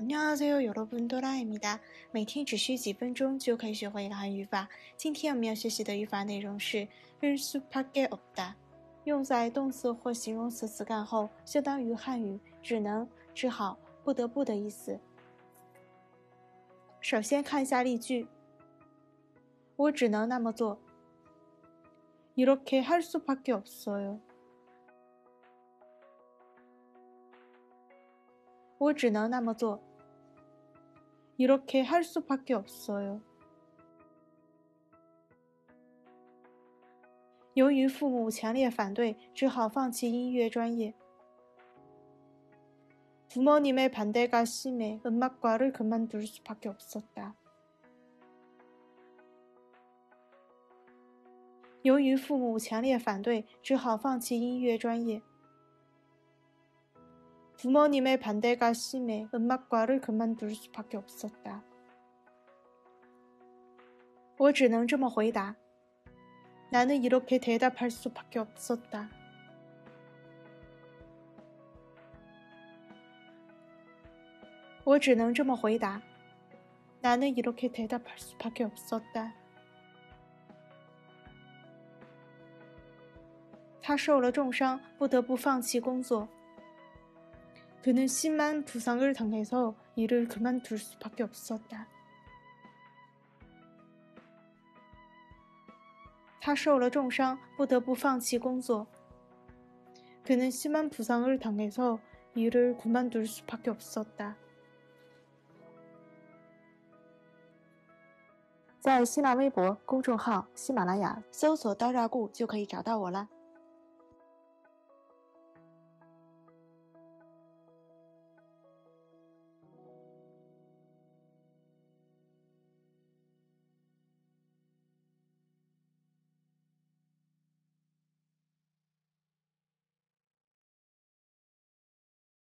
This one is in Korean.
안녕하세요여러분多拉입니다每天只需几分钟就可以学会一个韩语法。今天我们要学习的语法内容是를수밖에없 다， 用在动词或形容词词干后，相当于汉语“只能”“只好”“不得不”的意思。首先看一下例句：我只能那么做。이렇게할수밖에없어 요。 我只能那么做。 이렇게할수밖에없어 요。 由于父母强烈反对，只好放弃音乐专业。부모님의반대가심해음악과를그만둘수밖에없었다由于父母强烈反对，只好放弃音乐专业。 부모님의 반대가 심해 음악과를 그만둘 수밖에 없었다. 我只能这么回答. 나는 이렇게 대답할 수밖에 없었다. 我只能这么回答. 나는 이렇게 대답할 수밖에 없었다. 他受了重伤，不得不放弃工作。 그는 심한 부상을 당해서 일을 그만둘 수밖에 없었다. 他受了重伤，不得不放弃工作。 그는 심한 부상을 당해서 일을 그만둘 수밖에 없었다. 在新浪微博公众号“喜马拉雅”搜索“刀扎固”就可以找到我了。